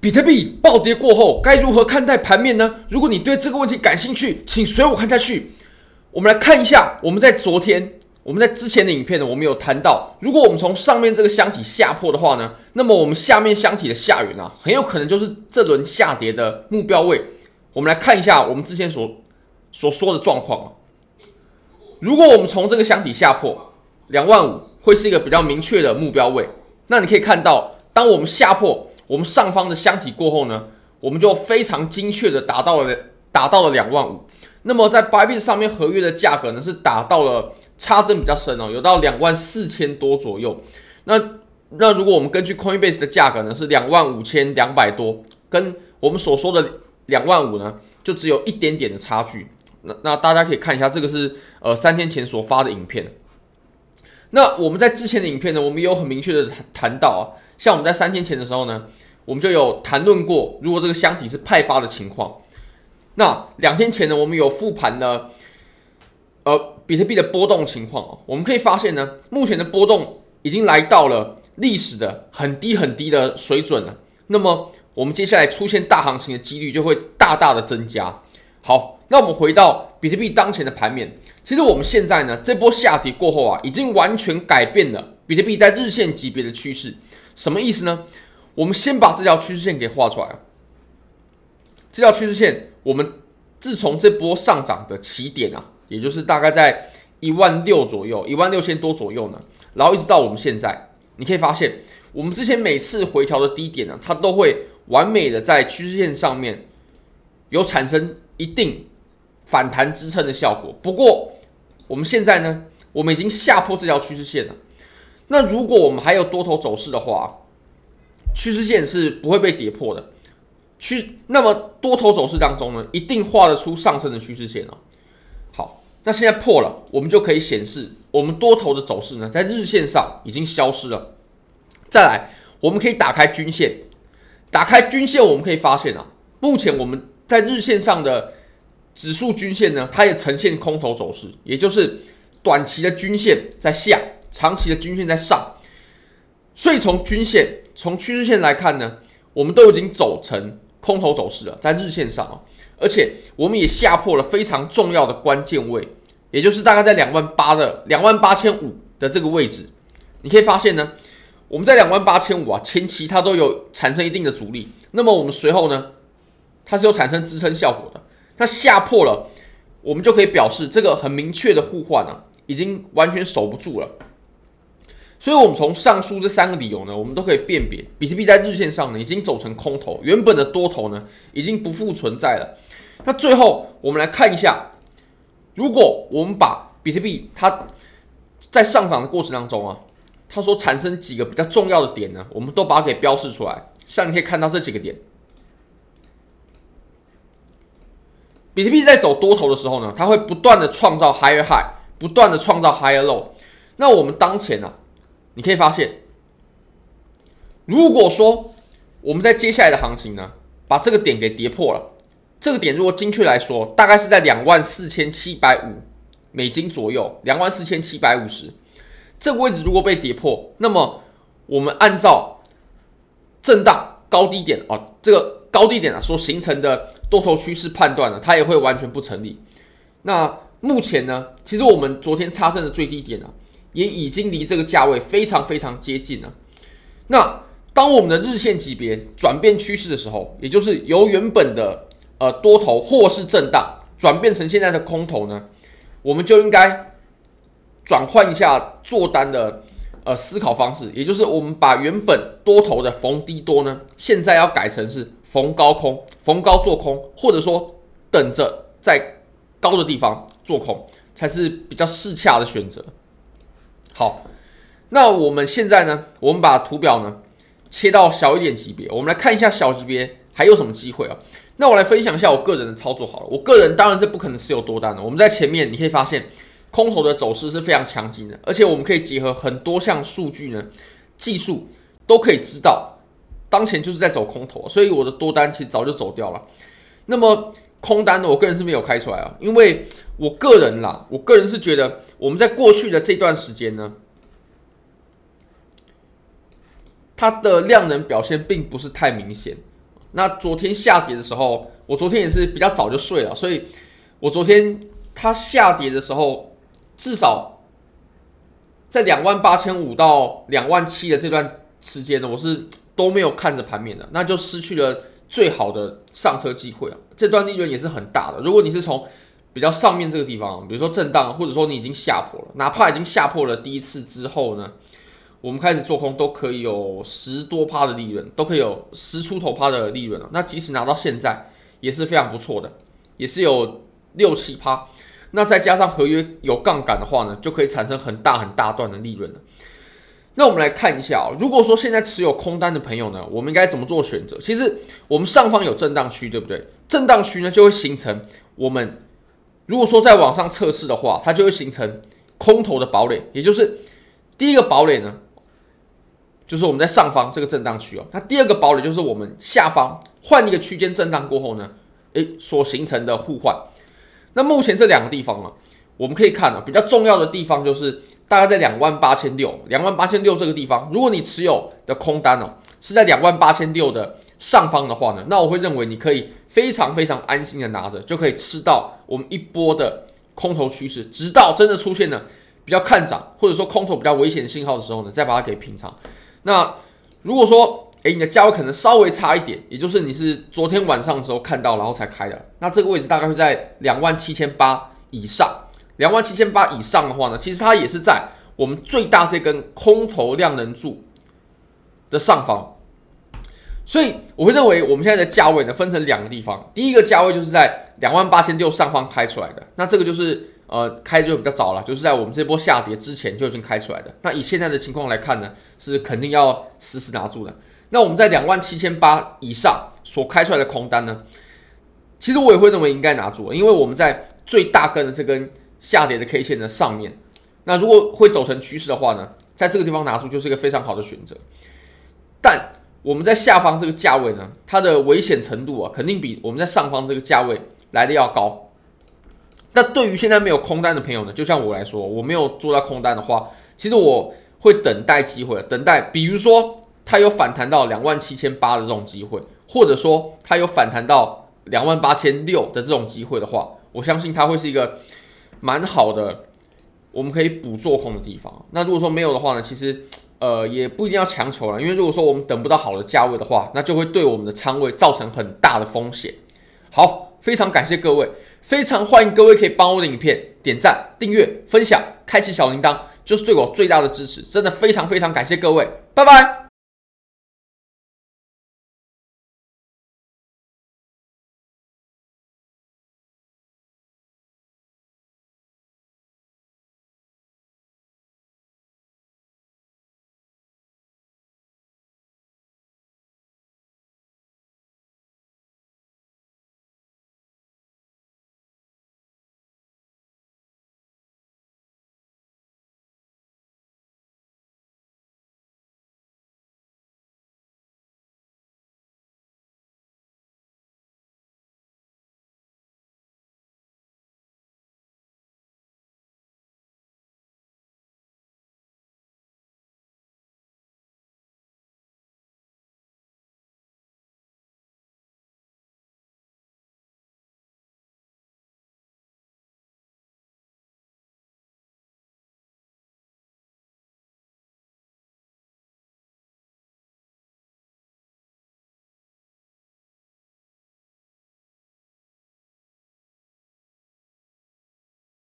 比特币暴跌过后该如何看待盘面呢？如果你对这个问题感兴趣，请随我看下去。我们来看一下，我们在昨天，我们在之前的影片呢，我们有谈到，如果我们从上面这个箱体下破的话呢，那么我们下面箱体的下缘啊，很有可能就是这轮下跌的目标位。我们来看一下我们之前所所说的状况啊。如果我们从这个箱体下破两万五，会是一个比较明确的目标位。那你可以看到，当我们下破。我们上方的箱体过后呢，我们就非常精确的达到了达到了两万五。那么在 Bybit 上面合约的价格呢，是达到了差针比较深哦，有到两万四千多左右。那那如果我们根据 Coinbase 的价格呢，是两万五千两百多，跟我们所说的两万五呢，就只有一点点的差距。那那大家可以看一下，这个是呃三天前所发的影片。那我们在之前的影片呢，我们也有很明确的谈到啊。像我们在三天前的时候呢，我们就有谈论过，如果这个箱体是派发的情况，那两天前呢，我们有复盘了，呃，比特币的波动情况哦，我们可以发现呢，目前的波动已经来到了历史的很低很低的水准了。那么，我们接下来出现大行情的几率就会大大的增加。好，那我们回到比特币当前的盘面，其实我们现在呢，这波下跌过后啊，已经完全改变了比特币在日线级别的趋势。什么意思呢？我们先把这条趋势线给画出来。这条趋势线，我们自从这波上涨的起点啊，也就是大概在一万六左右，一万六千多左右呢，然后一直到我们现在，你可以发现，我们之前每次回调的低点呢，它都会完美的在趋势线上面有产生一定反弹支撑的效果。不过，我们现在呢，我们已经下破这条趋势线了。那如果我们还有多头走势的话，趋势线是不会被跌破的。趋那么多头走势当中呢，一定画得出上升的趋势线哦。好，那现在破了，我们就可以显示我们多头的走势呢，在日线上已经消失了。再来，我们可以打开均线，打开均线，我们可以发现啊，目前我们在日线上的指数均线呢，它也呈现空头走势，也就是短期的均线在下。长期的均线在上，所以从均线、从趋势线来看呢，我们都已经走成空头走势了，在日线上啊，而且我们也下破了非常重要的关键位，也就是大概在两万八的两万八千五的这个位置。你可以发现呢，我们在两万八千五啊，前期它都有产生一定的阻力，那么我们随后呢，它是有产生支撑效果的。它下破了，我们就可以表示这个很明确的互换啊，已经完全守不住了。所以，我们从上述这三个理由呢，我们都可以辨别，比特币在日线上呢已经走成空头，原本的多头呢已经不复存在了。那最后，我们来看一下，如果我们把比特币它在上涨的过程当中啊，它所产生几个比较重要的点呢，我们都把它给标示出来。像你可以看到这几个点，比特币在走多头的时候呢，它会不断的创造 higher high，不断的创造 higher low。那我们当前呢、啊？你可以发现，如果说我们在接下来的行情呢，把这个点给跌破了，这个点如果精确来说，大概是在两万四千七百五美金左右，两万四千七百五十这个位置如果被跌破，那么我们按照震荡高低点啊，这个高低点啊所形成的多头趋势判断呢，它也会完全不成立。那目前呢，其实我们昨天插针的最低点啊。也已经离这个价位非常非常接近了。那当我们的日线级别转变趋势的时候，也就是由原本的呃多头或是震荡转变成现在的空头呢，我们就应该转换一下做单的呃思考方式，也就是我们把原本多头的逢低多呢，现在要改成是逢高空，逢高做空，或者说等着在高的地方做空，才是比较适恰的选择。好，那我们现在呢，我们把图表呢切到小一点级别，我们来看一下小级别还有什么机会啊？那我来分享一下我个人的操作好了。我个人当然是不可能持有多单的。我们在前面你可以发现，空头的走势是非常强劲的，而且我们可以结合很多项数据呢，技术都可以知道，当前就是在走空头，所以我的多单其实早就走掉了。那么空单呢，我个人是没有开出来啊，因为我个人啦，我个人是觉得我们在过去的这段时间呢，它的量能表现并不是太明显，那昨天下跌的时候，我昨天也是比较早就睡了，所以我昨天它下跌的时候，至少在两万八千五到两万七的这段时间呢，我是都没有看着盘面的，那就失去了最好的上车机会啊。这段利润也是很大的。如果你是从比较上面这个地方，比如说震荡，或者说你已经下破了，哪怕已经下破了第一次之后呢，我们开始做空都可以有十多趴的利润，都可以有十出头趴的利润了。那即使拿到现在也是非常不错的，也是有六七趴。那再加上合约有杠杆的话呢，就可以产生很大很大段的利润了。那我们来看一下哦，如果说现在持有空单的朋友呢，我们应该怎么做选择？其实我们上方有震荡区，对不对？震荡区呢就会形成我们如果说再往上测试的话，它就会形成空头的堡垒，也就是第一个堡垒呢。就是我们在上方这个震荡区哦，那第二个堡垒就是我们下方换一个区间震荡过后呢，诶，所形成的互换。那目前这两个地方啊，我们可以看啊，比较重要的地方就是大概在两万八千六，两万八千六这个地方，如果你持有的空单哦是在两万八千六的上方的话呢，那我会认为你可以非常非常安心的拿着，就可以吃到我们一波的空头趋势，直到真的出现了比较看涨或者说空头比较危险信号的时候呢，再把它给平仓。那如果说，诶，你的价位可能稍微差一点，也就是你是昨天晚上的时候看到，然后才开的，那这个位置大概会在两万七千八以上。两万七千八以上的话呢，其实它也是在我们最大这根空头量能柱的上方。所以我会认为，我们现在的价位呢，分成两个地方。第一个价位就是在两万八千六上方开出来的，那这个就是。呃，开就比较早了，就是在我们这波下跌之前就已经开出来的。那以现在的情况来看呢，是肯定要死死拿住的。那我们在两万七千八以上所开出来的空单呢，其实我也会认为应该拿住，因为我们在最大根的这根下跌的 K 线的上面。那如果会走成趋势的话呢，在这个地方拿出就是一个非常好的选择。但我们在下方这个价位呢，它的危险程度啊，肯定比我们在上方这个价位来的要高。那对于现在没有空单的朋友呢，就像我来说，我没有做到空单的话，其实我会等待机会，等待，比如说它有反弹到两万七千八的这种机会，或者说它有反弹到两万八千六的这种机会的话，我相信它会是一个蛮好的，我们可以补做空的地方。那如果说没有的话呢，其实呃也不一定要强求了，因为如果说我们等不到好的价位的话，那就会对我们的仓位造成很大的风险。好，非常感谢各位。非常欢迎各位可以帮我的影片点赞、订阅、分享、开启小铃铛，就是对我最大的支持。真的非常非常感谢各位，拜拜。